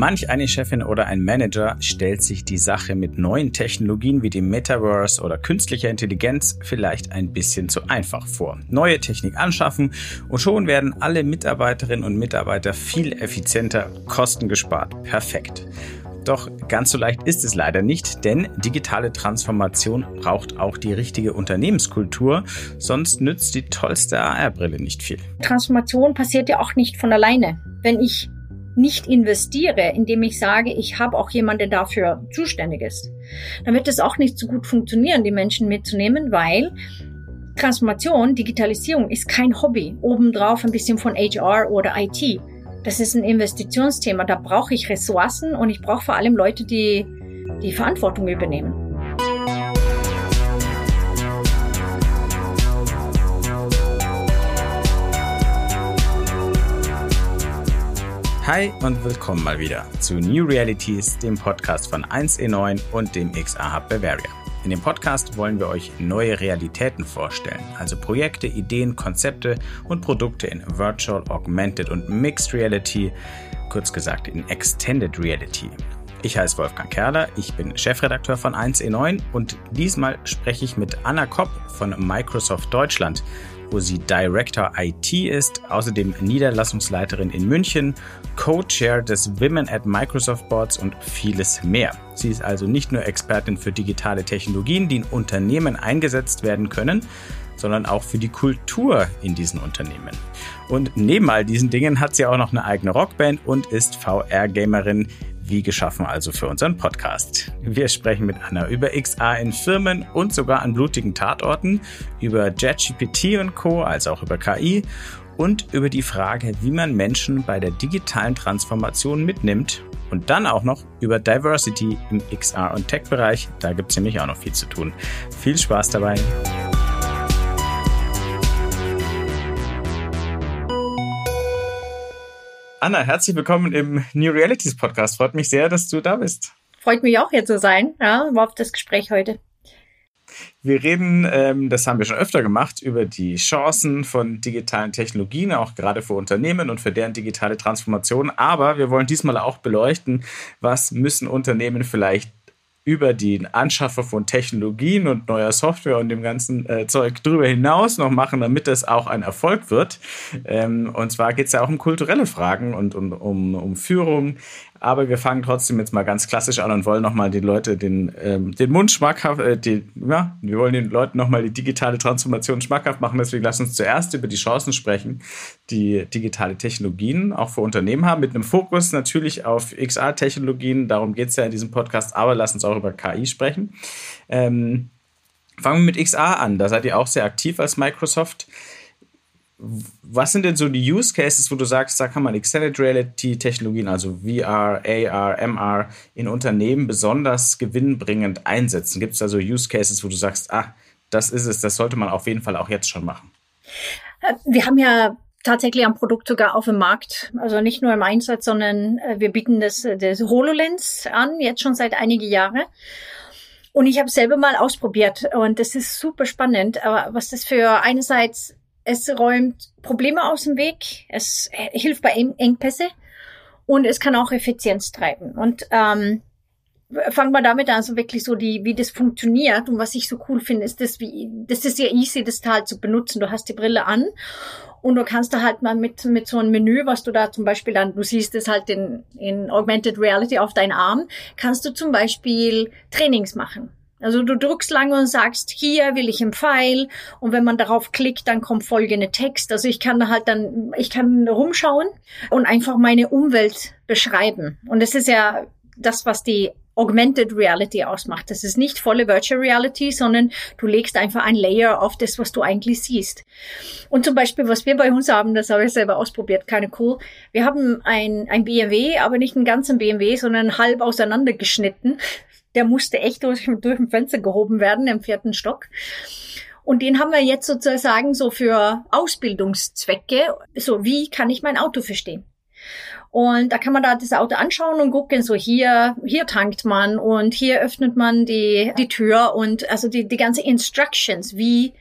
Manch eine Chefin oder ein Manager stellt sich die Sache mit neuen Technologien wie dem Metaverse oder künstlicher Intelligenz vielleicht ein bisschen zu einfach vor. Neue Technik anschaffen und schon werden alle Mitarbeiterinnen und Mitarbeiter viel effizienter, Kosten gespart. Perfekt. Doch ganz so leicht ist es leider nicht, denn digitale Transformation braucht auch die richtige Unternehmenskultur, sonst nützt die tollste AR-Brille nicht viel. Transformation passiert ja auch nicht von alleine. Wenn ich nicht investiere, indem ich sage, ich habe auch jemanden, der dafür zuständig ist, dann wird es auch nicht so gut funktionieren, die Menschen mitzunehmen, weil Transformation, Digitalisierung ist kein Hobby. Obendrauf ein bisschen von HR oder IT. Das ist ein Investitionsthema. Da brauche ich Ressourcen und ich brauche vor allem Leute, die die Verantwortung übernehmen. Hi und willkommen mal wieder zu New Realities, dem Podcast von 1E9 und dem XA Hub Bavaria. In dem Podcast wollen wir euch neue Realitäten vorstellen, also Projekte, Ideen, Konzepte und Produkte in Virtual, Augmented und Mixed Reality, kurz gesagt in Extended Reality. Ich heiße Wolfgang Kerler, ich bin Chefredakteur von 1E9 und diesmal spreche ich mit Anna Kopp von Microsoft Deutschland wo sie Director IT ist, außerdem Niederlassungsleiterin in München, Co-Chair des Women at Microsoft Boards und vieles mehr. Sie ist also nicht nur Expertin für digitale Technologien, die in Unternehmen eingesetzt werden können, sondern auch für die Kultur in diesen Unternehmen. Und neben all diesen Dingen hat sie auch noch eine eigene Rockband und ist VR-Gamerin, wie geschaffen also für unseren Podcast. Wir sprechen mit Anna über XA in Firmen und sogar an blutigen Tatorten, über JetGPT und Co., als auch über KI und über die Frage, wie man Menschen bei der digitalen Transformation mitnimmt und dann auch noch über Diversity im XR- und Tech-Bereich. Da gibt es nämlich auch noch viel zu tun. Viel Spaß dabei! Anna, herzlich willkommen im New Realities Podcast. Freut mich sehr, dass du da bist. Freut mich auch hier zu sein. Ja, war auf das Gespräch heute. Wir reden, ähm, das haben wir schon öfter gemacht, über die Chancen von digitalen Technologien, auch gerade für Unternehmen und für deren digitale Transformation. Aber wir wollen diesmal auch beleuchten, was müssen Unternehmen vielleicht über die Anschaffer von Technologien und neuer Software und dem ganzen äh, Zeug darüber hinaus noch machen, damit das auch ein Erfolg wird. Ähm, und zwar geht es ja auch um kulturelle Fragen und um, um, um Führung, aber wir fangen trotzdem jetzt mal ganz klassisch an und wollen nochmal die Leute den, ähm, den Mund schmackhaft, äh, die, ja, wir wollen den Leuten nochmal die digitale Transformation schmackhaft machen. Deswegen lass uns zuerst über die Chancen sprechen, die digitale Technologien auch für Unternehmen haben, mit einem Fokus natürlich auf XR-Technologien. Darum geht es ja in diesem Podcast, aber lass uns auch über KI sprechen. Ähm, fangen wir mit XR an. Da seid ihr auch sehr aktiv als Microsoft. Was sind denn so die Use Cases, wo du sagst, da kann man Extended Reality Technologien, also VR, AR, MR in Unternehmen besonders gewinnbringend einsetzen? Gibt es da so Use Cases, wo du sagst, ah, das ist es, das sollte man auf jeden Fall auch jetzt schon machen? Äh, wir haben ja tatsächlich ein Produkt sogar auf dem Markt, also nicht nur im Einsatz, sondern äh, wir bieten das, das HoloLens an, jetzt schon seit einige Jahre. Und ich habe selber mal ausprobiert und das ist super spannend, aber was das für einerseits es räumt Probleme aus dem Weg, es hilft bei Engpässe und es kann auch Effizienz treiben. Und ähm, fangen wir damit an, also wirklich so die, wie das funktioniert und was ich so cool finde, ist das wie, das ist sehr easy, das halt zu benutzen. Du hast die Brille an und du kannst da halt mal mit, mit so einem Menü, was du da zum Beispiel dann, du siehst es halt in, in Augmented Reality auf deinen Arm, kannst du zum Beispiel Trainings machen. Also du drückst lange und sagst, hier will ich einen Pfeil und wenn man darauf klickt, dann kommt folgende Text. Also ich kann halt dann, ich kann rumschauen und einfach meine Umwelt beschreiben. Und das ist ja das, was die Augmented Reality ausmacht. Das ist nicht volle Virtual Reality, sondern du legst einfach ein Layer auf das, was du eigentlich siehst. Und zum Beispiel, was wir bei uns haben, das habe ich selber ausprobiert, keine cool. Wir haben ein, ein BMW, aber nicht einen ganzen BMW, sondern halb auseinandergeschnitten der musste echt durch, durch ein Fenster gehoben werden im vierten Stock. Und den haben wir jetzt sozusagen so für Ausbildungszwecke. So, wie kann ich mein Auto verstehen? Und da kann man da das Auto anschauen und gucken, so hier, hier tankt man und hier öffnet man die, die Tür und also die, die ganze Instructions, wie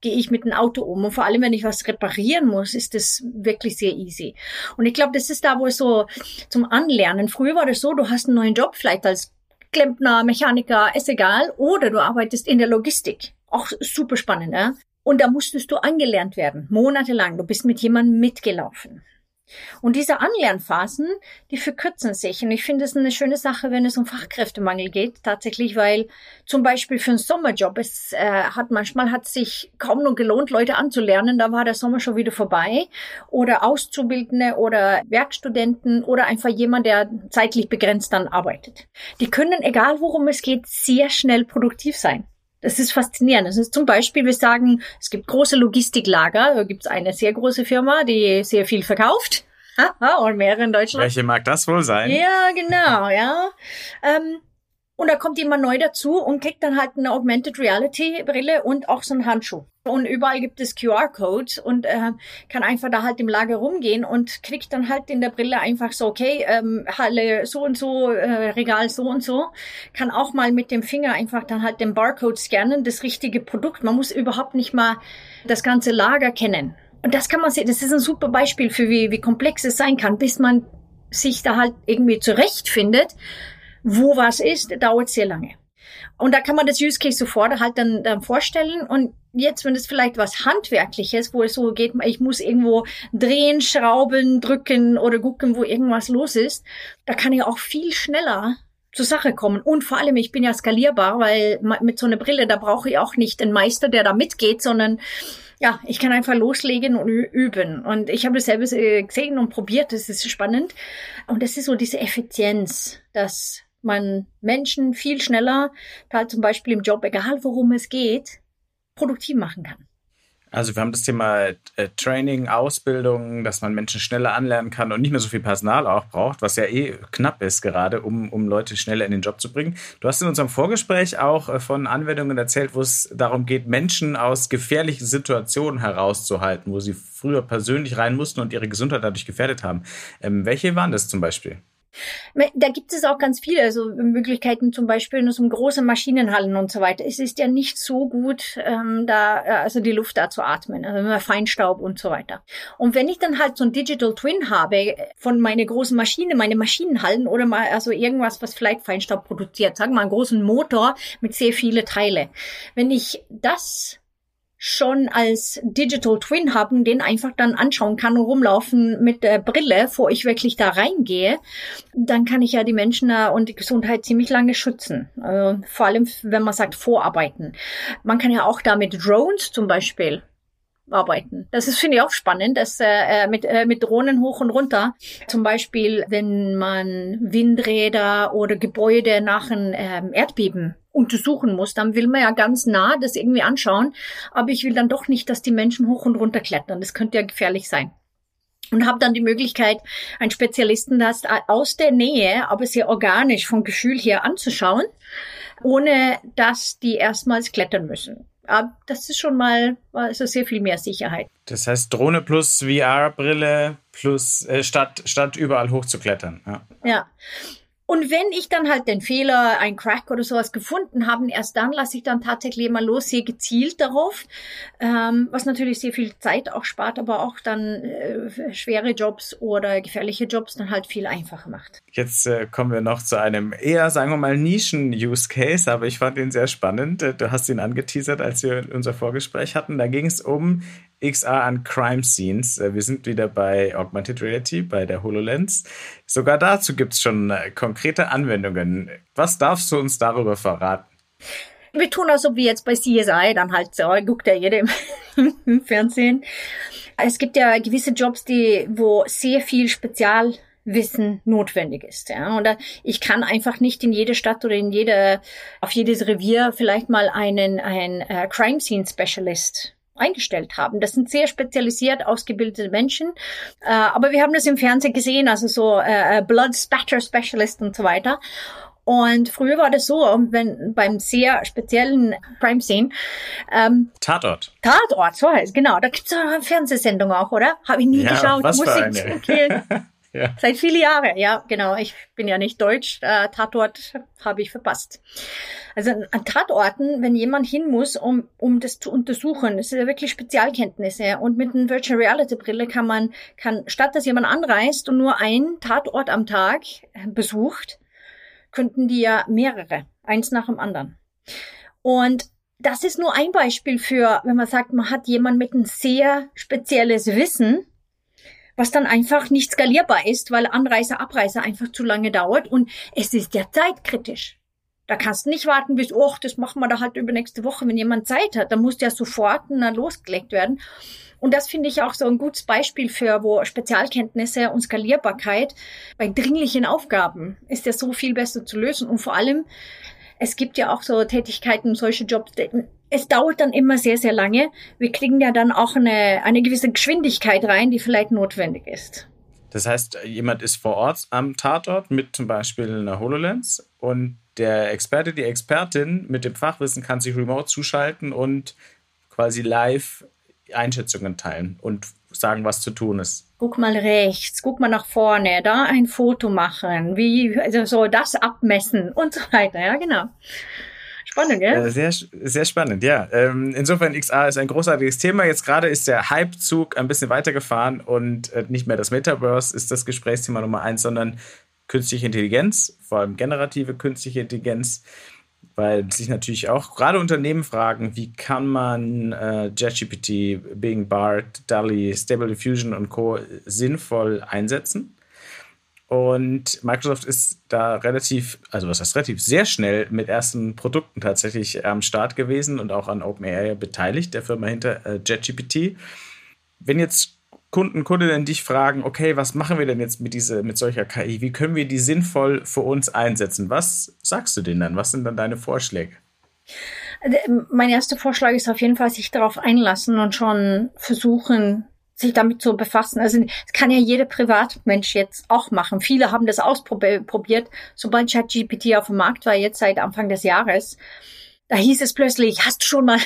gehe ich mit dem Auto um. Und vor allem, wenn ich was reparieren muss, ist das wirklich sehr easy. Und ich glaube, das ist da, wo es so zum Anlernen. Früher war das so, du hast einen neuen Job, vielleicht als Klempner, Mechaniker, ist egal. Oder du arbeitest in der Logistik. Auch super spannend, ja? Und da musstest du angelernt werden, monatelang. Du bist mit jemandem mitgelaufen. Und diese Anlernphasen, die verkürzen sich. Und ich finde es eine schöne Sache, wenn es um Fachkräftemangel geht, tatsächlich, weil zum Beispiel für einen Sommerjob, es äh, hat manchmal hat sich kaum noch gelohnt, Leute anzulernen, da war der Sommer schon wieder vorbei. Oder Auszubildende oder Werkstudenten oder einfach jemand, der zeitlich begrenzt dann arbeitet. Die können, egal worum es geht, sehr schnell produktiv sein. Das ist faszinierend. Das ist zum Beispiel, wir sagen, es gibt große Logistiklager. Da gibt es eine sehr große Firma, die sehr viel verkauft. und mehrere in Deutschland. Welche mag das wohl sein? Ja, genau, ja. Ähm, und da kommt jemand neu dazu und kriegt dann halt eine Augmented Reality Brille und auch so einen Handschuh. Und überall gibt es QR-Codes und äh, kann einfach da halt im Lager rumgehen und kriegt dann halt in der Brille einfach so, okay, ähm, Halle so und so, äh, Regal so und so. Kann auch mal mit dem Finger einfach dann halt den Barcode scannen, das richtige Produkt. Man muss überhaupt nicht mal das ganze Lager kennen. Und das kann man sehen, das ist ein super Beispiel für wie, wie komplex es sein kann, bis man sich da halt irgendwie zurechtfindet wo was ist, dauert sehr lange. Und da kann man das Use Case sofort halt dann, dann vorstellen. Und jetzt, wenn es vielleicht was Handwerkliches, wo es so geht, ich muss irgendwo drehen, schrauben, drücken oder gucken, wo irgendwas los ist, da kann ich auch viel schneller zur Sache kommen. Und vor allem, ich bin ja skalierbar, weil mit so einer Brille, da brauche ich auch nicht einen Meister, der da mitgeht, sondern ja, ich kann einfach loslegen und üben. Und ich habe das selber gesehen und probiert, das ist spannend. Und das ist so diese Effizienz, dass man Menschen viel schneller, halt zum Beispiel im Job, egal worum es geht, produktiv machen kann. Also wir haben das Thema äh, Training, Ausbildung, dass man Menschen schneller anlernen kann und nicht mehr so viel Personal auch braucht, was ja eh knapp ist gerade, um, um Leute schneller in den Job zu bringen. Du hast in unserem Vorgespräch auch äh, von Anwendungen erzählt, wo es darum geht, Menschen aus gefährlichen Situationen herauszuhalten, wo sie früher persönlich rein mussten und ihre Gesundheit dadurch gefährdet haben. Ähm, welche waren das zum Beispiel? Da gibt es auch ganz viele also Möglichkeiten, zum Beispiel in so große Maschinenhallen und so weiter. Es ist ja nicht so gut, ähm, da äh, also die Luft da zu atmen, also Feinstaub und so weiter. Und wenn ich dann halt so ein Digital Twin habe von meiner großen Maschine, meine Maschinenhallen oder mal also irgendwas, was vielleicht Feinstaub produziert, sagen wir mal einen großen Motor mit sehr viele Teile. Wenn ich das schon als Digital Twin haben, den einfach dann anschauen kann und rumlaufen mit der Brille, bevor ich wirklich da reingehe, dann kann ich ja die Menschen und die Gesundheit ziemlich lange schützen. Also vor allem, wenn man sagt, vorarbeiten. Man kann ja auch da mit Drones zum Beispiel arbeiten. Das ist, finde ich, auch spannend, dass äh, mit, äh, mit Drohnen hoch und runter. Zum Beispiel, wenn man Windräder oder Gebäude nach einem ähm, Erdbeben untersuchen muss, dann will man ja ganz nah das irgendwie anschauen. Aber ich will dann doch nicht, dass die Menschen hoch und runter klettern. Das könnte ja gefährlich sein. Und habe dann die Möglichkeit, einen Spezialisten das aus der Nähe, aber sehr organisch vom Gefühl her anzuschauen, ohne dass die erstmals klettern müssen. Aber das ist schon mal also sehr viel mehr Sicherheit. Das heißt Drohne plus VR-Brille plus äh, statt statt überall hochzuklettern. Ja. ja. Und wenn ich dann halt den Fehler, ein Crack oder sowas gefunden habe, erst dann lasse ich dann tatsächlich mal los, sehr gezielt darauf, ähm, was natürlich sehr viel Zeit auch spart, aber auch dann äh, schwere Jobs oder gefährliche Jobs dann halt viel einfacher macht. Jetzt äh, kommen wir noch zu einem eher, sagen wir mal, Nischen-Use-Case, aber ich fand ihn sehr spannend. Äh, du hast ihn angeteasert, als wir unser Vorgespräch hatten. Da ging es um XR an Crime Scenes. Äh, wir sind wieder bei Augmented Reality, bei der HoloLens. Sogar dazu gibt es schon äh, konkrete Anwendungen. Was darfst du uns darüber verraten? Wir tun also wie jetzt bei CSI, dann halt so, guckt ja jeder im Fernsehen. Es gibt ja gewisse Jobs, die, wo sehr viel Spezialwissen notwendig ist. Ja. Und ich kann einfach nicht in jede Stadt oder in jede, auf jedes Revier vielleicht mal einen, einen uh, Crime Scene Specialist eingestellt haben. Das sind sehr spezialisiert ausgebildete Menschen. Äh, aber wir haben das im Fernsehen gesehen, also so äh, äh, Blood Spatter Specialist und so weiter. Und früher war das so, wenn beim sehr speziellen Crime Scene ähm, Tatort. Tatort, so heißt genau. Da gibt's eine Fernsehsendung auch, oder? Habe ich nie ja, geschaut. Was Muss für eine. Okay. Ja. Seit viele Jahre, ja, genau. Ich bin ja nicht deutsch. Äh, Tatort habe ich verpasst. Also an Tatorten, wenn jemand hin muss, um, um das zu untersuchen, das ist ja wirklich Spezialkenntnisse. Und mit einer Virtual Reality Brille kann man, kann, statt dass jemand anreist und nur einen Tatort am Tag besucht, könnten die ja mehrere, eins nach dem anderen. Und das ist nur ein Beispiel für, wenn man sagt, man hat jemand mit ein sehr spezielles Wissen, was dann einfach nicht skalierbar ist, weil Anreise, Abreise einfach zu lange dauert und es ist ja zeitkritisch. Da kannst du nicht warten bis, oh, das machen wir da halt übernächste Woche, wenn jemand Zeit hat. Da muss ja sofort na, losgelegt werden. Und das finde ich auch so ein gutes Beispiel für, wo Spezialkenntnisse und Skalierbarkeit bei dringlichen Aufgaben ist ja so viel besser zu lösen. Und vor allem, es gibt ja auch so Tätigkeiten, solche Jobs, es dauert dann immer sehr, sehr lange. Wir kriegen ja dann auch eine, eine gewisse Geschwindigkeit rein, die vielleicht notwendig ist. Das heißt, jemand ist vor Ort am Tatort mit zum Beispiel einer HoloLens und der Experte, die Expertin mit dem Fachwissen kann sich remote zuschalten und quasi live Einschätzungen teilen und sagen, was zu tun ist. Guck mal rechts, guck mal nach vorne, da ein Foto machen, wie, also so das abmessen und so weiter, ja, genau. Spannend, gell? Äh, sehr, sehr spannend, ja. Ähm, insofern, XA ist ein großartiges Thema. Jetzt gerade ist der Hypezug ein bisschen weitergefahren und äh, nicht mehr das Metaverse ist das Gesprächsthema Nummer eins, sondern künstliche Intelligenz, vor allem generative künstliche Intelligenz weil sich natürlich auch gerade Unternehmen fragen, wie kann man äh, JetGPT, Bing, BART, DALI, Stable Diffusion und Co. sinnvoll einsetzen. Und Microsoft ist da relativ, also was heißt relativ, sehr schnell mit ersten Produkten tatsächlich am Start gewesen und auch an OpenAI beteiligt, der Firma hinter äh, JetGPT. Wenn jetzt Kunden, Kundinnen dich fragen, okay, was machen wir denn jetzt mit dieser, mit solcher KI? Wie können wir die sinnvoll für uns einsetzen? Was sagst du denen dann? Was sind dann deine Vorschläge? Äh, mein erster Vorschlag ist auf jeden Fall, sich darauf einlassen und schon versuchen, sich damit zu befassen. Also das kann ja jeder Privatmensch jetzt auch machen. Viele haben das ausprobiert, sobald ChatGPT auf dem Markt war, jetzt seit Anfang des Jahres. Da hieß es plötzlich, hast du schon mal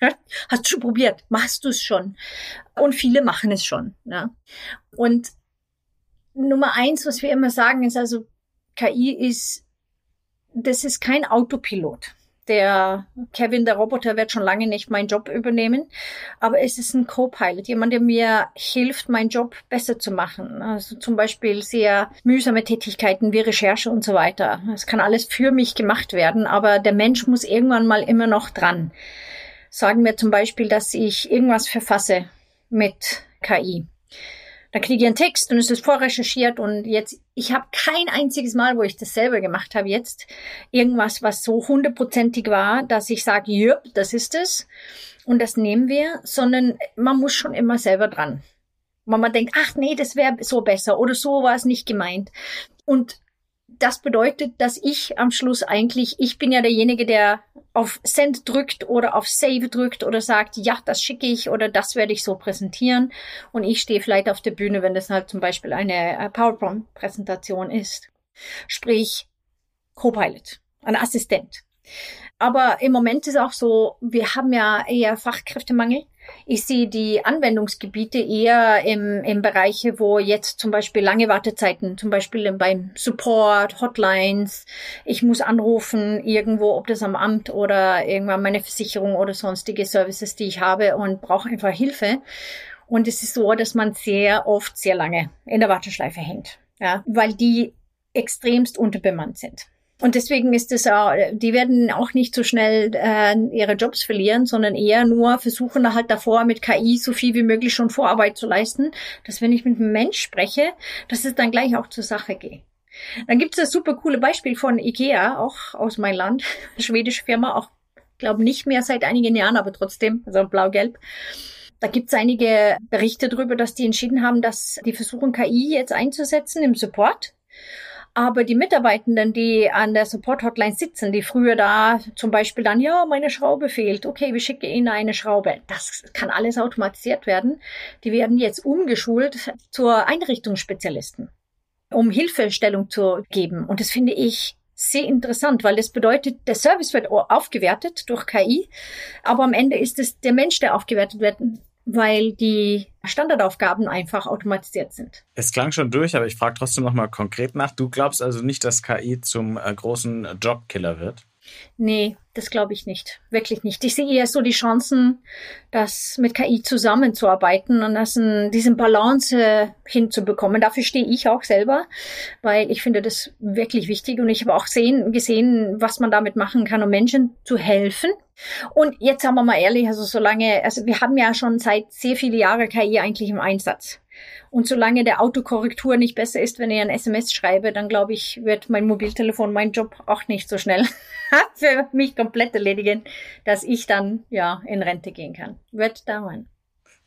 Hast du schon probiert? Machst du es schon? Und viele machen es schon. Ja. Und Nummer eins, was wir immer sagen, ist also, KI ist, das ist kein Autopilot. Der Kevin, der Roboter, wird schon lange nicht meinen Job übernehmen, aber es ist ein Co-Pilot, jemand, der mir hilft, meinen Job besser zu machen. Also zum Beispiel sehr mühsame Tätigkeiten wie Recherche und so weiter. Das kann alles für mich gemacht werden, aber der Mensch muss irgendwann mal immer noch dran sagen wir zum Beispiel, dass ich irgendwas verfasse mit KI. Dann kriege ich einen Text und es ist vorrecherchiert und jetzt, ich habe kein einziges Mal, wo ich das selber gemacht habe jetzt, irgendwas, was so hundertprozentig war, dass ich sage, ja, das ist es und das nehmen wir, sondern man muss schon immer selber dran. Wenn man denkt, ach nee, das wäre so besser oder so war es nicht gemeint. Und das bedeutet, dass ich am Schluss eigentlich, ich bin ja derjenige, der auf Send drückt oder auf Save drückt oder sagt, ja, das schicke ich oder das werde ich so präsentieren. Und ich stehe vielleicht auf der Bühne, wenn das halt zum Beispiel eine äh, PowerPoint-Präsentation ist. Sprich, Copilot, ein Assistent. Aber im Moment ist auch so, wir haben ja eher Fachkräftemangel. Ich sehe die Anwendungsgebiete eher im, im Bereiche, wo jetzt zum Beispiel lange Wartezeiten, zum Beispiel beim Support, Hotlines, ich muss anrufen irgendwo, ob das am Amt oder irgendwann meine Versicherung oder sonstige Services, die ich habe und brauche einfach Hilfe. Und es ist so, dass man sehr oft sehr lange in der Warteschleife hängt, ja, weil die extremst unterbemannt sind. Und deswegen ist es auch, die werden auch nicht so schnell äh, ihre Jobs verlieren, sondern eher nur versuchen halt davor mit KI so viel wie möglich schon Vorarbeit zu leisten, dass wenn ich mit einem Mensch spreche, dass es dann gleich auch zur Sache geht. Dann gibt es das super coole Beispiel von Ikea, auch aus meinem Land, schwedische Firma, auch glaube nicht mehr seit einigen Jahren, aber trotzdem, also blau-gelb. Da gibt es einige Berichte darüber, dass die entschieden haben, dass die versuchen, KI jetzt einzusetzen im Support aber die Mitarbeitenden, die an der Support-Hotline sitzen, die früher da zum Beispiel dann, ja, meine Schraube fehlt, okay, wir schicken Ihnen eine Schraube. Das kann alles automatisiert werden. Die werden jetzt umgeschult zur Einrichtungsspezialisten, um Hilfestellung zu geben. Und das finde ich sehr interessant, weil das bedeutet, der Service wird aufgewertet durch KI, aber am Ende ist es der Mensch, der aufgewertet wird weil die Standardaufgaben einfach automatisiert sind. Es klang schon durch, aber ich frage trotzdem nochmal konkret nach. Du glaubst also nicht, dass KI zum äh, großen Jobkiller wird? Nee, das glaube ich nicht. Wirklich nicht. Ich sehe eher so die Chancen, das mit KI zusammenzuarbeiten und das in, diesen Balance hinzubekommen. Dafür stehe ich auch selber, weil ich finde das wirklich wichtig und ich habe auch sehen, gesehen, was man damit machen kann, um Menschen zu helfen. Und jetzt sagen wir mal ehrlich, also solange, also wir haben ja schon seit sehr viele Jahre KI eigentlich im Einsatz. Und solange der Autokorrektur nicht besser ist, wenn ich ein SMS schreibe, dann glaube ich, wird mein Mobiltelefon meinen Job auch nicht so schnell für mich komplett erledigen, dass ich dann ja in Rente gehen kann. Wird dauern.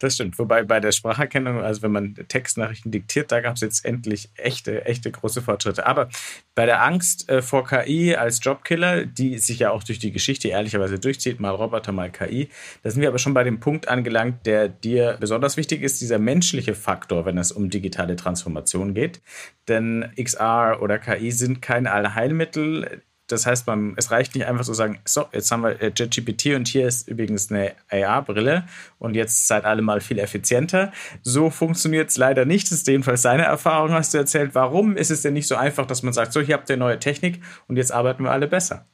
Das stimmt. Wobei bei der Spracherkennung, also wenn man Textnachrichten diktiert, da gab es jetzt endlich echte, echte große Fortschritte. Aber bei der Angst äh, vor KI als Jobkiller, die sich ja auch durch die Geschichte ehrlicherweise durchzieht, mal Roboter, mal KI, da sind wir aber schon bei dem Punkt angelangt, der dir besonders wichtig ist, dieser menschliche Faktor, wenn es um digitale Transformation geht. Denn XR oder KI sind kein Allheilmittel das heißt, man, es reicht nicht einfach zu sagen, so, jetzt haben wir JetGPT und hier ist übrigens eine AR-Brille und jetzt seid alle mal viel effizienter. So funktioniert es leider nicht. Das ist jedenfalls seine Erfahrung, hast du erzählt. Warum ist es denn nicht so einfach, dass man sagt, so, hier habt ihr neue Technik und jetzt arbeiten wir alle besser?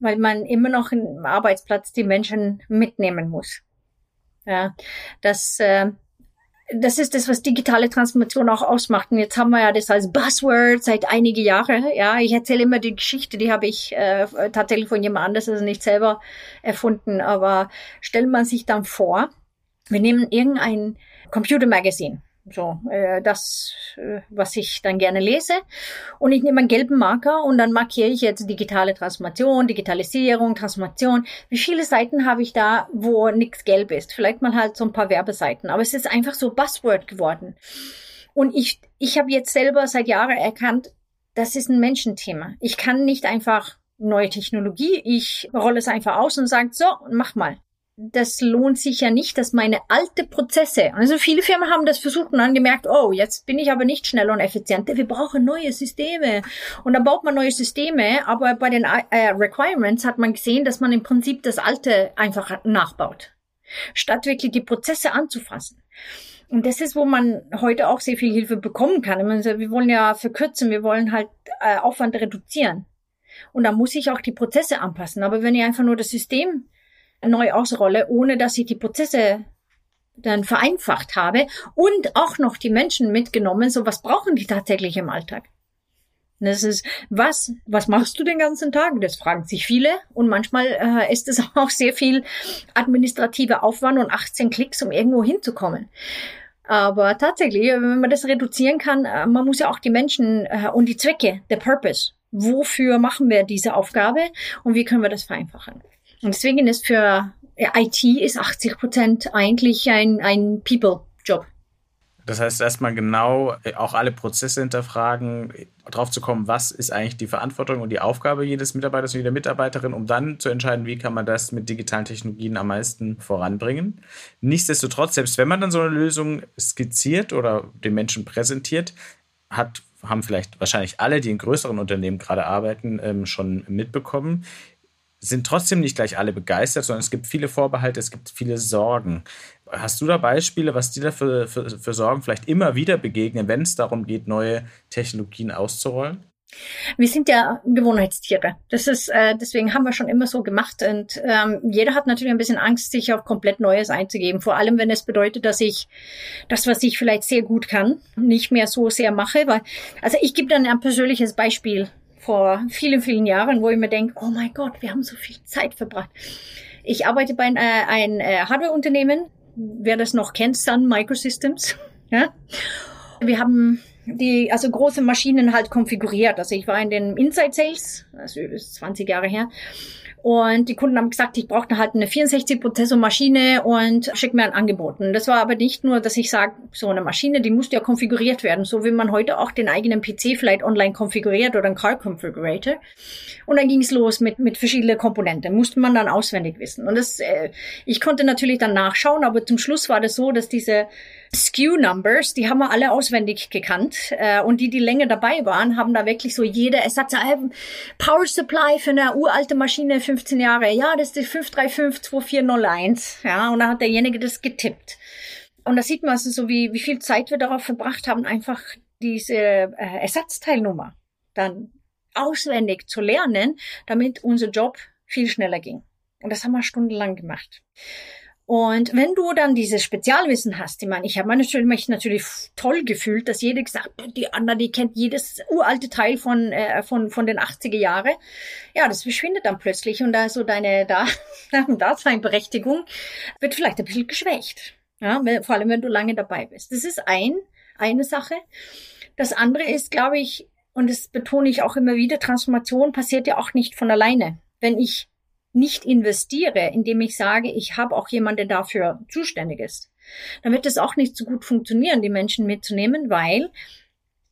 Weil man immer noch im Arbeitsplatz die Menschen mitnehmen muss. Ja, das äh, das ist das, was digitale Transformation auch ausmacht. Und jetzt haben wir ja das als Buzzword seit einige Jahre. Ja, ich erzähle immer die Geschichte, die habe ich äh, tatsächlich von jemand anders, also nicht selber erfunden. Aber stellt man sich dann vor, wir nehmen irgendein Computer Magazine so, äh, das, äh, was ich dann gerne lese. Und ich nehme einen gelben Marker und dann markiere ich jetzt digitale Transformation, Digitalisierung, Transformation. Wie viele Seiten habe ich da, wo nichts gelb ist? Vielleicht mal halt so ein paar Werbeseiten. Aber es ist einfach so Buzzword geworden. Und ich, ich habe jetzt selber seit Jahren erkannt, das ist ein Menschenthema. Ich kann nicht einfach neue Technologie, ich rolle es einfach aus und sage, so, mach mal das lohnt sich ja nicht, dass meine alte Prozesse, also viele Firmen haben das versucht und dann gemerkt, oh, jetzt bin ich aber nicht schneller und effizienter, wir brauchen neue Systeme. Und dann baut man neue Systeme, aber bei den äh, Requirements hat man gesehen, dass man im Prinzip das alte einfach nachbaut, statt wirklich die Prozesse anzufassen. Und das ist, wo man heute auch sehr viel Hilfe bekommen kann. Meine, wir wollen ja verkürzen, wir wollen halt äh, Aufwand reduzieren. Und da muss ich auch die Prozesse anpassen. Aber wenn ich einfach nur das System neu ausrolle, ohne dass ich die Prozesse dann vereinfacht habe und auch noch die Menschen mitgenommen, so was brauchen die tatsächlich im Alltag. Das ist, was, was machst du den ganzen Tag? Das fragen sich viele. Und manchmal äh, ist es auch sehr viel administrativer Aufwand und 18 Klicks, um irgendwo hinzukommen. Aber tatsächlich, wenn man das reduzieren kann, äh, man muss ja auch die Menschen äh, und die Zwecke, der Purpose. Wofür machen wir diese Aufgabe und wie können wir das vereinfachen? Und deswegen ist für IT ist 80 Prozent eigentlich ein, ein People-Job. Das heißt, erstmal genau äh, auch alle Prozesse hinterfragen, drauf zu kommen, was ist eigentlich die Verantwortung und die Aufgabe jedes Mitarbeiters und jeder Mitarbeiterin, um dann zu entscheiden, wie kann man das mit digitalen Technologien am meisten voranbringen. Nichtsdestotrotz, selbst wenn man dann so eine Lösung skizziert oder den Menschen präsentiert, hat, haben vielleicht wahrscheinlich alle, die in größeren Unternehmen gerade arbeiten, ähm, schon mitbekommen sind trotzdem nicht gleich alle begeistert, sondern es gibt viele Vorbehalte, es gibt viele Sorgen. Hast du da Beispiele, was dir da für, für, für Sorgen vielleicht immer wieder begegnen, wenn es darum geht, neue Technologien auszurollen? Wir sind ja Gewohnheitstiere. Das ist, äh, deswegen haben wir schon immer so gemacht. Und ähm, jeder hat natürlich ein bisschen Angst, sich auf komplett Neues einzugeben. Vor allem, wenn es bedeutet, dass ich das, was ich vielleicht sehr gut kann, nicht mehr so sehr mache. Weil, also ich gebe dann ein persönliches Beispiel vor vielen, vielen Jahren, wo ich mir denke, oh mein Gott, wir haben so viel Zeit verbracht. Ich arbeite bei äh, ein äh, Hardware-Unternehmen, wer das noch kennt, Sun Microsystems. Ja? Wir haben die, also große Maschinen halt konfiguriert. Also ich war in den Inside Sales, ist 20 Jahre her, und die Kunden haben gesagt, ich brauche halt eine 64-Prozessor-Maschine und schick mir ein Angebot. Und das war aber nicht nur, dass ich sage, so eine Maschine, die musste ja konfiguriert werden, so wie man heute auch den eigenen PC vielleicht online konfiguriert oder ein Car Configurator. Und dann ging es los mit, mit verschiedenen Komponenten. Musste man dann auswendig wissen. Und das, äh, ich konnte natürlich dann nachschauen, aber zum Schluss war das so, dass diese SKU-Numbers, die haben wir alle auswendig gekannt. Äh, und die, die länger dabei waren, haben da wirklich so jeder, es sagt, äh, Power Supply für eine uralte Maschine, 15 Jahre. Ja, das ist die 5352401. Ja, und dann hat derjenige das getippt. Und da sieht man also so, wie, wie viel Zeit wir darauf verbracht haben, einfach diese äh, Ersatzteilnummer dann auswendig zu lernen, damit unser Job viel schneller ging. Und das haben wir stundenlang gemacht. Und wenn du dann dieses Spezialwissen hast, ich meine, ich habe mich natürlich toll gefühlt, dass jeder gesagt, die Anna, die kennt jedes uralte Teil von, äh, von, von den 80er Jahre. Ja, das verschwindet dann plötzlich und da so deine da, Daseinberechtigung wird vielleicht ein bisschen geschwächt. Ja, vor allem, wenn du lange dabei bist. Das ist ein, eine Sache. Das andere ist, glaube ich, und das betone ich auch immer wieder, Transformation passiert ja auch nicht von alleine. Wenn ich nicht investiere, indem ich sage, ich habe auch jemanden, dafür zuständig ist, dann wird es auch nicht so gut funktionieren, die Menschen mitzunehmen, weil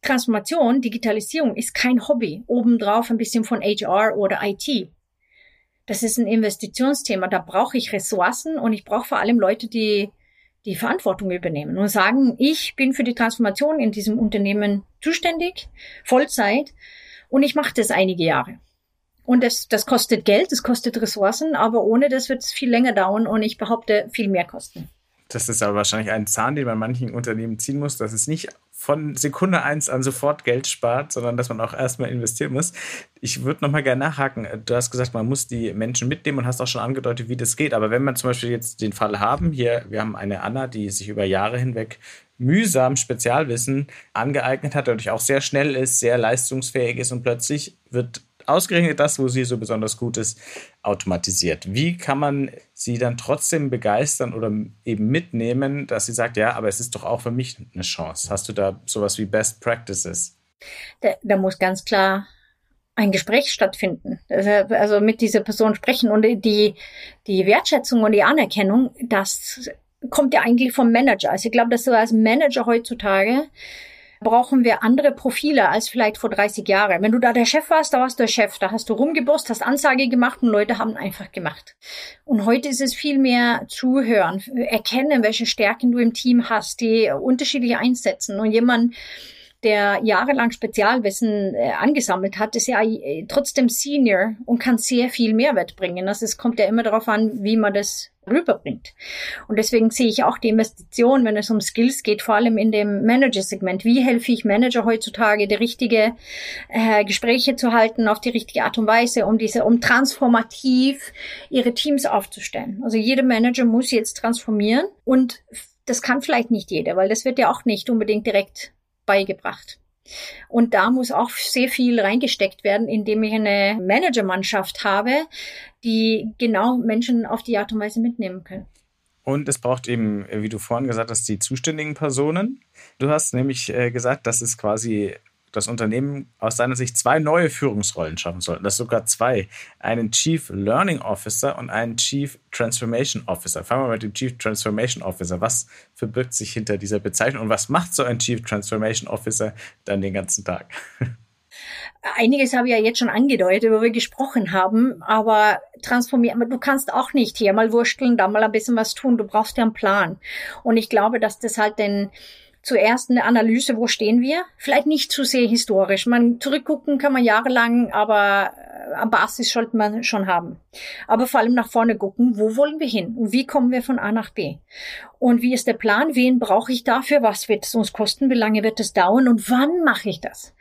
Transformation, Digitalisierung ist kein Hobby. Obendrauf ein bisschen von HR oder IT. Das ist ein Investitionsthema. Da brauche ich Ressourcen und ich brauche vor allem Leute, die die Verantwortung übernehmen und sagen, ich bin für die Transformation in diesem Unternehmen zuständig, Vollzeit, und ich mache das einige Jahre. Und das, das kostet Geld, das kostet Ressourcen, aber ohne das wird es viel länger dauern und ich behaupte viel mehr kosten. Das ist aber wahrscheinlich ein Zahn, den man manchen Unternehmen ziehen muss, dass es nicht von Sekunde eins an sofort Geld spart, sondern dass man auch erstmal investieren muss. Ich würde nochmal gerne nachhaken. Du hast gesagt, man muss die Menschen mitnehmen und hast auch schon angedeutet, wie das geht. Aber wenn man zum Beispiel jetzt den Fall haben, hier, wir haben eine Anna, die sich über Jahre hinweg mühsam Spezialwissen angeeignet hat und auch sehr schnell ist, sehr leistungsfähig ist und plötzlich wird ausgerechnet das, wo sie so besonders gut ist, automatisiert. Wie kann man sie dann trotzdem begeistern oder eben mitnehmen, dass sie sagt, ja, aber es ist doch auch für mich eine Chance. Hast du da sowas wie Best Practices? Da, da muss ganz klar ein Gespräch stattfinden. Also mit dieser Person sprechen und die, die Wertschätzung und die Anerkennung, das kommt ja eigentlich vom Manager. Also ich glaube, dass du als Manager heutzutage brauchen wir andere Profile als vielleicht vor 30 Jahren. Wenn du da der Chef warst, da warst du der Chef, da hast du rumgebost, hast Ansage gemacht und Leute haben einfach gemacht. Und heute ist es viel mehr zuhören, erkennen, welche Stärken du im Team hast, die unterschiedlich einsetzen und jemand der jahrelang Spezialwissen äh, angesammelt hat, ist ja äh, trotzdem Senior und kann sehr viel Mehrwert bringen. Also es kommt ja immer darauf an, wie man das rüberbringt. Und deswegen sehe ich auch die Investition, wenn es um Skills geht, vor allem in dem Manager-Segment. Wie helfe ich Manager heutzutage, die richtige äh, Gespräche zu halten auf die richtige Art und Weise, um diese, um transformativ ihre Teams aufzustellen. Also jeder Manager muss jetzt transformieren und das kann vielleicht nicht jeder, weil das wird ja auch nicht unbedingt direkt beigebracht. Und da muss auch sehr viel reingesteckt werden, indem ich eine Managermannschaft habe, die genau Menschen auf die Art und Weise mitnehmen können. Und es braucht eben, wie du vorhin gesagt hast, die zuständigen Personen. Du hast nämlich äh, gesagt, dass es quasi das Unternehmen aus seiner Sicht zwei neue Führungsrollen schaffen sollten. Das sogar zwei. Einen Chief Learning Officer und einen Chief Transformation Officer. Fangen wir mit dem Chief Transformation Officer. Was verbirgt sich hinter dieser Bezeichnung und was macht so ein Chief Transformation Officer dann den ganzen Tag? Einiges habe ich ja jetzt schon angedeutet, wo wir gesprochen haben, aber transformieren, du kannst auch nicht hier mal wursteln, da mal ein bisschen was tun, du brauchst ja einen Plan. Und ich glaube, dass das halt den, zuerst eine Analyse, wo stehen wir? Vielleicht nicht zu sehr historisch. Man zurückgucken kann man jahrelang, aber äh, am Basis sollte man schon haben. Aber vor allem nach vorne gucken, wo wollen wir hin und wie kommen wir von A nach B? Und wie ist der Plan? Wen brauche ich dafür? Was wird es uns kosten? Wie lange wird es dauern? Und wann mache ich das?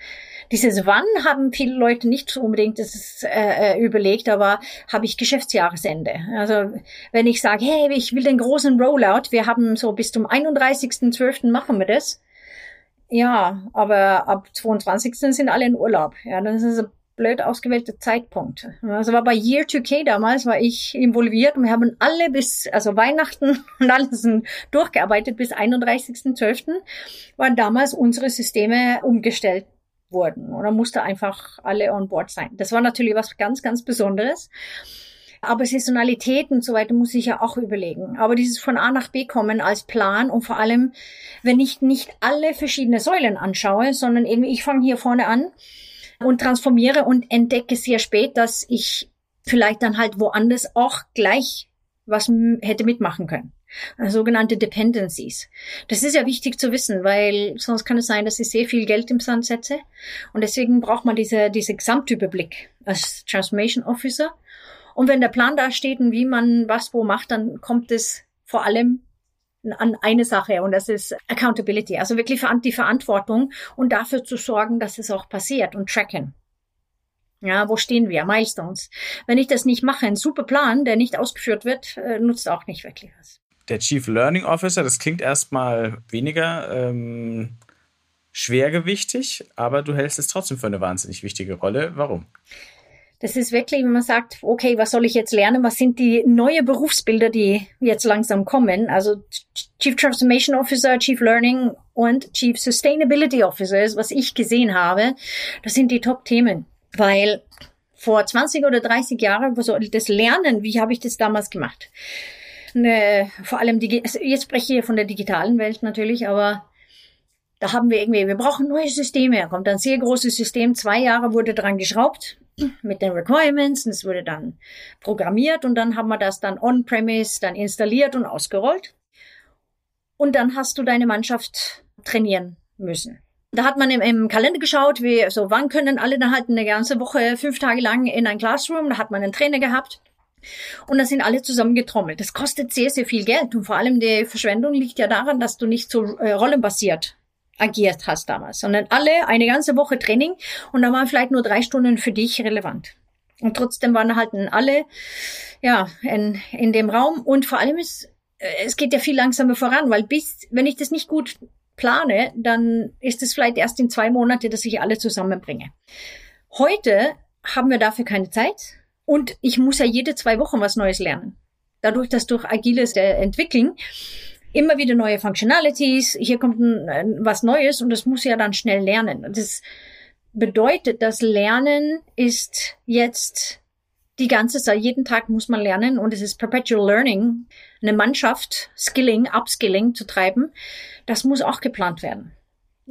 Dieses Wann haben viele Leute nicht so unbedingt das, äh, äh, überlegt, aber habe ich Geschäftsjahresende. Also wenn ich sage, hey, ich will den großen Rollout, wir haben so bis zum 31.12. machen wir das. Ja, aber ab 22. sind alle in Urlaub. Ja, dann ist es ein blöd ausgewählter Zeitpunkt. Also war bei Year 2K damals, war ich involviert und wir haben alle bis, also Weihnachten und alles durchgearbeitet bis 31.12. waren damals unsere Systeme umgestellt wurden oder musste einfach alle on board sein. Das war natürlich was ganz, ganz Besonderes. Aber Saisonalität und so weiter muss ich ja auch überlegen. Aber dieses von A nach B kommen als Plan und vor allem, wenn ich nicht alle verschiedene Säulen anschaue, sondern eben ich fange hier vorne an und transformiere und entdecke sehr spät, dass ich vielleicht dann halt woanders auch gleich was hätte mitmachen können. Äh, sogenannte Dependencies. Das ist ja wichtig zu wissen, weil sonst kann es sein, dass ich sehr viel Geld im Sand setze. Und deswegen braucht man diese, diese Gesamtüberblick als Transformation Officer. Und wenn der Plan da steht und wie man was wo macht, dann kommt es vor allem an eine Sache und das ist Accountability, also wirklich die Verantwortung und dafür zu sorgen, dass es auch passiert und tracken. Ja, wo stehen wir? Milestones. Wenn ich das nicht mache, ein super Plan, der nicht ausgeführt wird, äh, nutzt auch nicht wirklich was. Der Chief Learning Officer, das klingt erstmal weniger ähm, schwergewichtig, aber du hältst es trotzdem für eine wahnsinnig wichtige Rolle. Warum? Das ist wirklich, wenn man sagt, okay, was soll ich jetzt lernen? Was sind die neuen Berufsbilder, die jetzt langsam kommen? Also Chief Transformation Officer, Chief Learning und Chief Sustainability Officer, was ich gesehen habe, das sind die Top-Themen. Weil vor 20 oder 30 Jahren, das Lernen, wie habe ich das damals gemacht? Ne, vor allem, die, also jetzt spreche ich von der digitalen Welt natürlich, aber da haben wir irgendwie, wir brauchen neue Systeme. Da kommt ein sehr großes System, zwei Jahre wurde dran geschraubt mit den Requirements und es wurde dann programmiert und dann haben wir das dann on-premise dann installiert und ausgerollt. Und dann hast du deine Mannschaft trainieren müssen. Da hat man im, im, Kalender geschaut, wie, so, wann können alle dann halt eine ganze Woche, fünf Tage lang in ein Classroom, da hat man einen Trainer gehabt. Und da sind alle zusammen getrommelt. Das kostet sehr, sehr viel Geld. Und vor allem die Verschwendung liegt ja daran, dass du nicht so äh, rollenbasiert agiert hast damals, sondern alle eine ganze Woche Training und da waren vielleicht nur drei Stunden für dich relevant. Und trotzdem waren halt alle, ja, in, in dem Raum. Und vor allem ist, äh, es geht ja viel langsamer voran, weil bis, wenn ich das nicht gut plane, dann ist es vielleicht erst in zwei Monate, dass ich alle zusammenbringe. Heute haben wir dafür keine Zeit und ich muss ja jede zwei Wochen was Neues lernen. Dadurch, dass durch agiles äh, Entwickeln immer wieder neue Functionalities, hier kommt ein, was Neues und das muss ja dann schnell lernen. Das bedeutet, das Lernen ist jetzt die ganze Zeit, jeden Tag muss man lernen und es ist Perpetual Learning, eine Mannschaft, Skilling, Upskilling zu treiben. Das muss auch geplant werden.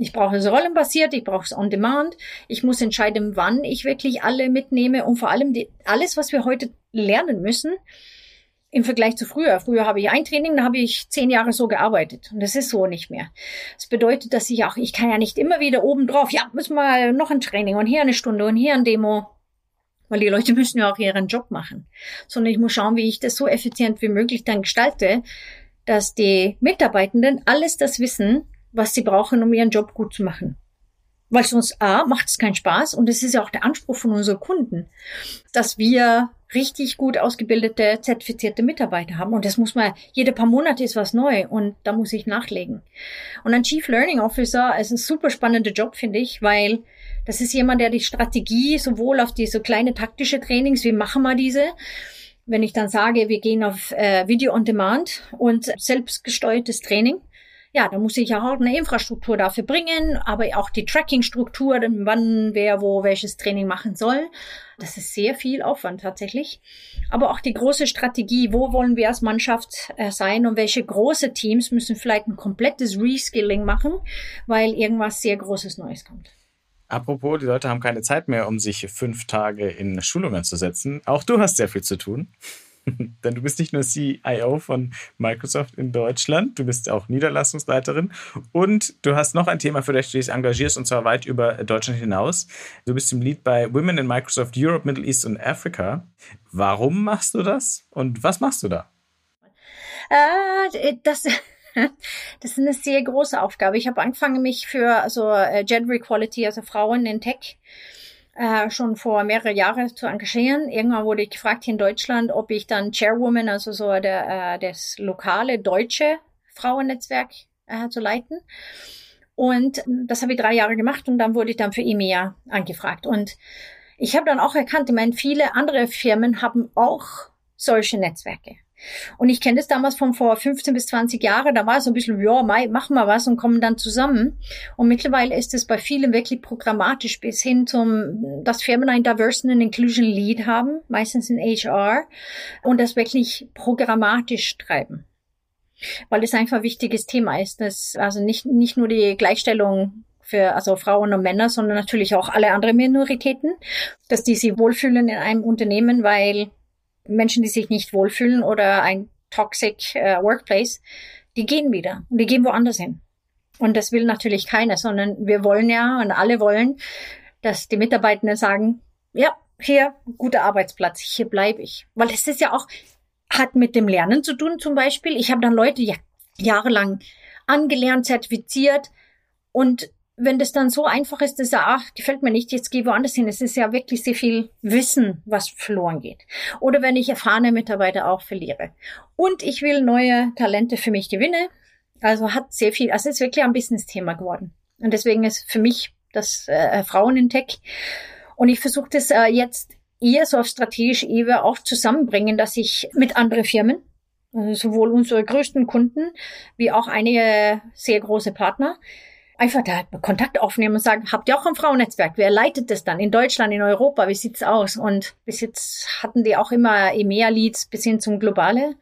Ich brauche es rollenbasiert, ich brauche es on demand. Ich muss entscheiden, wann ich wirklich alle mitnehme und vor allem die, alles, was wir heute lernen müssen, im Vergleich zu früher. Früher habe ich ein Training, da habe ich zehn Jahre so gearbeitet. Und das ist so nicht mehr. Das bedeutet, dass ich auch, ich kann ja nicht immer wieder oben drauf, ja, müssen wir noch ein Training und hier eine Stunde und hier ein Demo. Weil die Leute müssen ja auch ihren Job machen. Sondern ich muss schauen, wie ich das so effizient wie möglich dann gestalte, dass die Mitarbeitenden alles das wissen, was sie brauchen, um ihren Job gut zu machen. Weil sonst A, macht es keinen Spaß und es ist ja auch der Anspruch von unseren Kunden, dass wir richtig gut ausgebildete, zertifizierte Mitarbeiter haben. Und das muss man, jede paar Monate ist was neu und da muss ich nachlegen. Und ein Chief Learning Officer ist ein super spannender Job, finde ich, weil das ist jemand, der die Strategie sowohl auf diese kleine taktische Trainings, wie machen wir diese, wenn ich dann sage, wir gehen auf äh, Video on Demand und selbstgesteuertes Training, ja, da muss ich ja auch eine Infrastruktur dafür bringen, aber auch die Tracking-Struktur, wann wer wo welches Training machen soll. Das ist sehr viel Aufwand tatsächlich. Aber auch die große Strategie, wo wollen wir als Mannschaft äh, sein und welche große Teams müssen vielleicht ein komplettes Reskilling machen, weil irgendwas sehr Großes Neues kommt. Apropos, die Leute haben keine Zeit mehr, um sich fünf Tage in Schulungen zu setzen. Auch du hast sehr viel zu tun. Denn du bist nicht nur CIO von Microsoft in Deutschland, du bist auch Niederlassungsleiterin und du hast noch ein Thema, für das du dich engagierst und zwar weit über Deutschland hinaus. Du bist im Lead bei Women in Microsoft Europe, Middle East und Africa. Warum machst du das und was machst du da? Äh, das, das ist eine sehr große Aufgabe. Ich habe angefangen, mich für also Gender Equality, also Frauen in Tech, äh, schon vor mehrere Jahren zu engagieren. Irgendwann wurde ich gefragt in Deutschland, ob ich dann Chairwoman, also so der, äh, das lokale deutsche Frauennetzwerk äh, zu leiten. Und das habe ich drei Jahre gemacht und dann wurde ich dann für EMEA angefragt. Und ich habe dann auch erkannt, ich meine, viele andere Firmen haben auch solche Netzwerke. Und ich kenne das damals von vor 15 bis 20 Jahren, da war es so ein bisschen, ja, machen wir was und kommen dann zusammen. Und mittlerweile ist es bei vielen wirklich programmatisch bis hin zum, dass Firmen ein Diversity and Inclusion Lead haben, meistens in HR, und das wirklich programmatisch treiben. Weil es einfach ein wichtiges Thema ist, dass also nicht, nicht nur die Gleichstellung für also Frauen und Männer, sondern natürlich auch alle anderen Minoritäten, dass die sich wohlfühlen in einem Unternehmen, weil Menschen, die sich nicht wohlfühlen oder ein toxic uh, workplace, die gehen wieder und die gehen woanders hin. Und das will natürlich keiner, sondern wir wollen ja und alle wollen, dass die Mitarbeitenden sagen, ja, hier, guter Arbeitsplatz, hier bleibe ich. Weil es ist ja auch, hat mit dem Lernen zu tun zum Beispiel. Ich habe dann Leute ja, jahrelang angelernt, zertifiziert und wenn das dann so einfach ist, dass er, ach, gefällt mir nicht, jetzt gehe woanders hin. Es ist ja wirklich sehr viel Wissen, was verloren geht. Oder wenn ich erfahrene Mitarbeiter auch verliere. Und ich will neue Talente für mich gewinnen. Also hat sehr viel, also ist wirklich ein Business-Thema geworden. Und deswegen ist für mich das äh, Frauen in Tech. Und ich versuche das äh, jetzt eher so auf strategische Ebene auch zusammenbringen, dass ich mit anderen Firmen, also sowohl unsere größten Kunden wie auch einige sehr große Partner, einfach da Kontakt aufnehmen und sagen, habt ihr auch ein Frauennetzwerk? Wer leitet das dann in Deutschland, in Europa? Wie sieht's aus? Und bis jetzt hatten die auch immer EMEA-Leads bis hin zum globale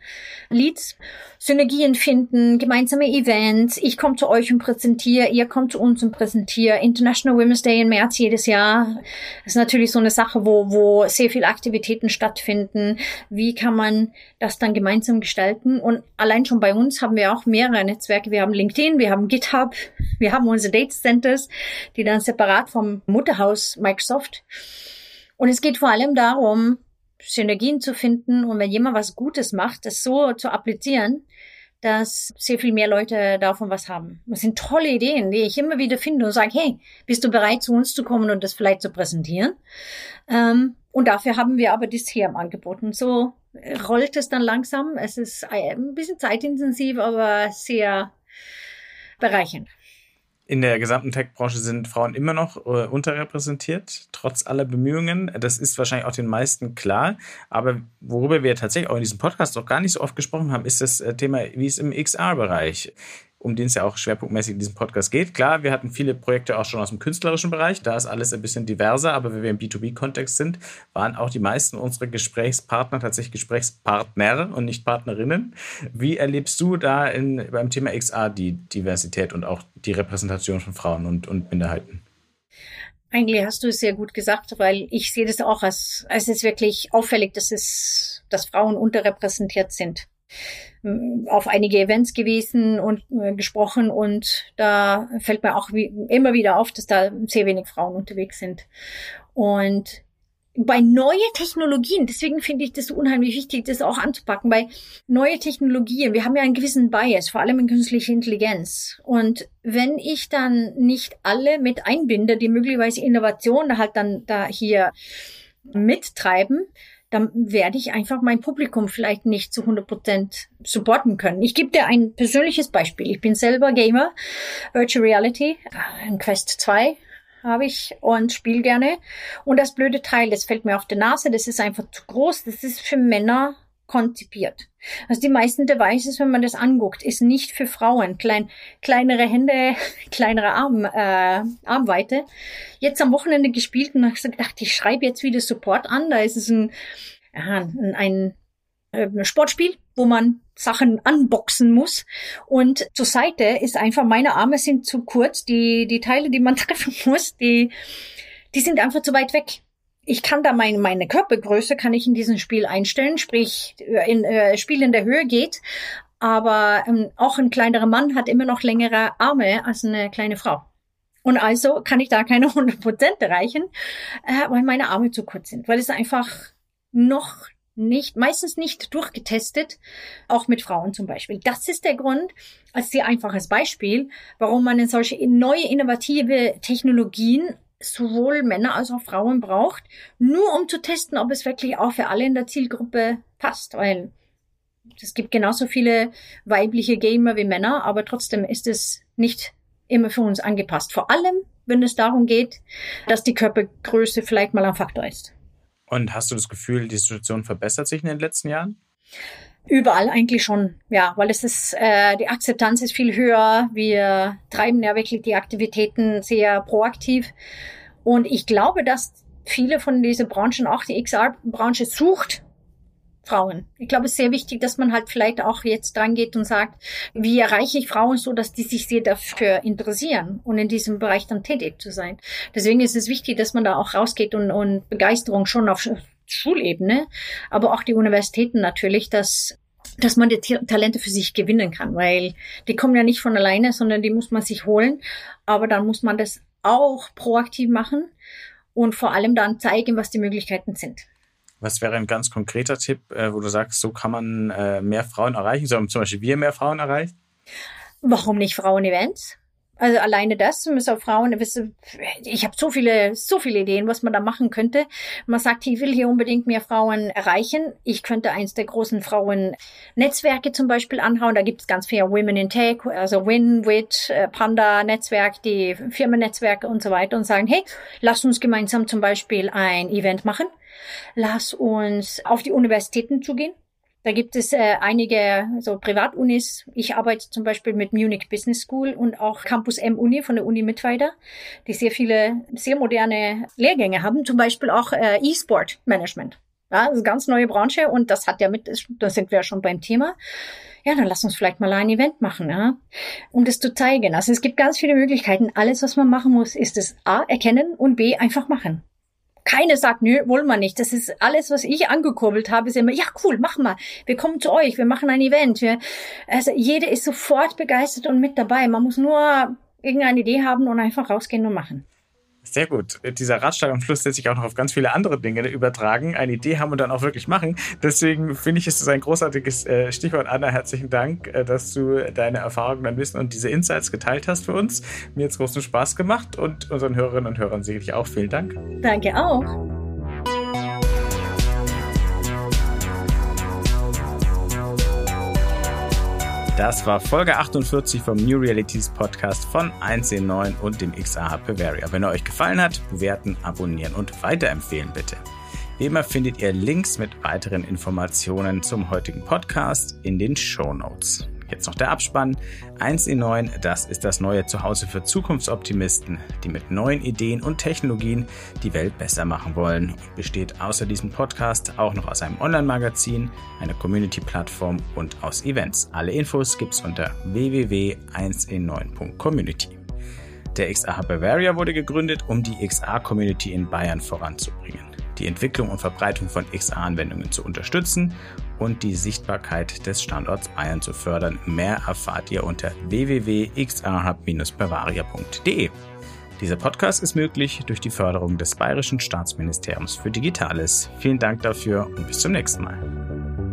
Leads. Synergien finden, gemeinsame Events. Ich komme zu euch und präsentiere, ihr kommt zu uns und präsentiere. International Women's Day im März jedes Jahr. Das ist natürlich so eine Sache, wo, wo sehr viele Aktivitäten stattfinden. Wie kann man das dann gemeinsam gestalten? Und allein schon bei uns haben wir auch mehrere Netzwerke. Wir haben LinkedIn, wir haben GitHub, wir haben unsere Data Centers, die dann separat vom Mutterhaus Microsoft. Und es geht vor allem darum, Synergien zu finden und wenn jemand was Gutes macht, das so zu applizieren, dass sehr viel mehr Leute davon was haben. Das sind tolle Ideen, die ich immer wieder finde und sage, hey, bist du bereit, zu uns zu kommen und das vielleicht zu präsentieren? Ähm, und dafür haben wir aber das hier im Angebot. Und so rollt es dann langsam. Es ist ein bisschen zeitintensiv, aber sehr bereichernd. In der gesamten Tech-Branche sind Frauen immer noch äh, unterrepräsentiert, trotz aller Bemühungen. Das ist wahrscheinlich auch den meisten klar. Aber worüber wir tatsächlich auch in diesem Podcast noch gar nicht so oft gesprochen haben, ist das äh, Thema, wie es im XR-Bereich um den es ja auch schwerpunktmäßig in diesem Podcast geht. Klar, wir hatten viele Projekte auch schon aus dem künstlerischen Bereich, da ist alles ein bisschen diverser, aber wenn wir im B2B-Kontext sind, waren auch die meisten unserer Gesprächspartner tatsächlich Gesprächspartner und nicht Partnerinnen. Wie erlebst du da in, beim Thema XR die Diversität und auch die Repräsentation von Frauen und, und Minderheiten? Eigentlich hast du es sehr gut gesagt, weil ich sehe das auch als, als es wirklich auffällig, dass es, dass Frauen unterrepräsentiert sind auf einige Events gewesen und äh, gesprochen und da fällt mir auch wie, immer wieder auf, dass da sehr wenig Frauen unterwegs sind. Und bei neue Technologien, deswegen finde ich das unheimlich wichtig, das auch anzupacken, bei neue Technologien, wir haben ja einen gewissen Bias, vor allem in künstlicher Intelligenz. Und wenn ich dann nicht alle mit einbinde, die möglicherweise Innovation halt dann da hier mittreiben, dann werde ich einfach mein Publikum vielleicht nicht zu 100 Prozent supporten können. Ich gebe dir ein persönliches Beispiel. Ich bin selber Gamer, Virtual Reality, ein Quest 2 habe ich und spiele gerne. Und das blöde Teil, das fällt mir auf die Nase, das ist einfach zu groß, das ist für Männer konzipiert. Also die meisten Devices, wenn man das anguckt, ist nicht für Frauen. Klein, kleinere Hände, kleinere Arm, äh, Armweite. Jetzt am Wochenende gespielt und habe gedacht, ich schreibe jetzt wieder Support an. Da ist es ein, ein, ein äh, Sportspiel, wo man Sachen unboxen muss. Und zur Seite ist einfach, meine Arme sind zu kurz. Die, die Teile, die man treffen muss, die, die sind einfach zu weit weg ich kann da meine, meine Körpergröße kann ich in diesem Spiel einstellen, sprich in äh, Spiel in der Höhe geht, aber ähm, auch ein kleinerer Mann hat immer noch längere Arme als eine kleine Frau. Und also kann ich da keine 100 Prozent erreichen, äh, weil meine Arme zu kurz sind, weil es einfach noch nicht, meistens nicht durchgetestet, auch mit Frauen zum Beispiel. Das ist der Grund, als sehr einfaches Beispiel, warum man in solche neue innovative Technologien sowohl Männer als auch Frauen braucht, nur um zu testen, ob es wirklich auch für alle in der Zielgruppe passt, weil es gibt genauso viele weibliche Gamer wie Männer, aber trotzdem ist es nicht immer für uns angepasst. Vor allem, wenn es darum geht, dass die Körpergröße vielleicht mal ein Faktor ist. Und hast du das Gefühl, die Situation verbessert sich in den letzten Jahren? Überall eigentlich schon, ja, weil es ist, äh, die Akzeptanz ist viel höher. Wir treiben ja wirklich die Aktivitäten sehr proaktiv. Und ich glaube, dass viele von diesen Branchen, auch die XR-Branche, sucht Frauen. Ich glaube, es ist sehr wichtig, dass man halt vielleicht auch jetzt dran geht und sagt, wie erreiche ich Frauen so, dass die sich sehr dafür interessieren und in diesem Bereich dann tätig zu sein. Deswegen ist es wichtig, dass man da auch rausgeht und, und Begeisterung schon auf Schulebene, aber auch die Universitäten natürlich, dass dass man die Talente für sich gewinnen kann, weil die kommen ja nicht von alleine, sondern die muss man sich holen. Aber dann muss man das auch proaktiv machen und vor allem dann zeigen, was die Möglichkeiten sind. Was wäre ein ganz konkreter Tipp, äh, wo du sagst, so kann man äh, mehr Frauen erreichen? Sollen zum Beispiel wir mehr Frauen erreichen? Warum nicht Frauen-Events? Also alleine das müssen auch Frauen, ich habe so viele, so viele Ideen, was man da machen könnte. Man sagt, ich will hier unbedingt mehr Frauen erreichen. Ich könnte eins der großen Frauen-Netzwerke zum Beispiel anhauen. Da gibt es ganz viele Women in Tech, also Win, Wit, äh, Panda-Netzwerk, die Firmennetzwerke und so weiter und sagen, hey, lass uns gemeinsam zum Beispiel ein Event machen. Lass uns auf die Universitäten zugehen da gibt es äh, einige so Privatunis. Ich arbeite zum Beispiel mit Munich Business School und auch Campus M Uni von der Uni Mittweida, die sehr viele, sehr moderne Lehrgänge haben, zum Beispiel auch äh, E-Sport Management. Ja, das ist eine ganz neue Branche und das hat ja mit, da sind wir ja schon beim Thema. Ja, dann lass uns vielleicht mal ein Event machen, ja, um das zu zeigen. Also es gibt ganz viele Möglichkeiten. Alles, was man machen muss, ist es A, erkennen und B, einfach machen. Keine sagt, nö, wollen wir nicht. Das ist alles, was ich angekurbelt habe, ist immer, ja, cool, mach mal. Wir kommen zu euch, wir machen ein Event. Wir, also jede ist sofort begeistert und mit dabei. Man muss nur irgendeine Idee haben und einfach rausgehen und machen. Sehr gut. Dieser Ratschlag am Schluss lässt sich auch noch auf ganz viele andere Dinge übertragen. Eine Idee haben und dann auch wirklich machen. Deswegen finde ich, ist es ein großartiges äh, Stichwort. Anna, herzlichen Dank, äh, dass du deine Erfahrungen, dein Wissen und diese Insights geteilt hast für uns. Mir hat es großen Spaß gemacht und unseren Hörerinnen und Hörern sicherlich auch. Vielen Dank. Danke auch. Das war Folge 48 vom New Realities Podcast von 1C9 und dem XAH Bavaria. Wenn er euch gefallen hat, bewerten, abonnieren und weiterempfehlen bitte. Wie immer findet ihr Links mit weiteren Informationen zum heutigen Podcast in den Show Notes. Jetzt noch der Abspann. 1 in 9, das ist das neue Zuhause für Zukunftsoptimisten, die mit neuen Ideen und Technologien die Welt besser machen wollen und besteht außer diesem Podcast auch noch aus einem Online-Magazin, einer Community-Plattform und aus Events. Alle Infos gibt's unter www.1in9.community. Der XA Bavaria wurde gegründet, um die XA-Community in Bayern voranzubringen die Entwicklung und Verbreitung von XA-Anwendungen zu unterstützen und die Sichtbarkeit des Standorts Bayern zu fördern. Mehr erfahrt ihr unter www.xahub-bavaria.de. Dieser Podcast ist möglich durch die Förderung des Bayerischen Staatsministeriums für Digitales. Vielen Dank dafür und bis zum nächsten Mal.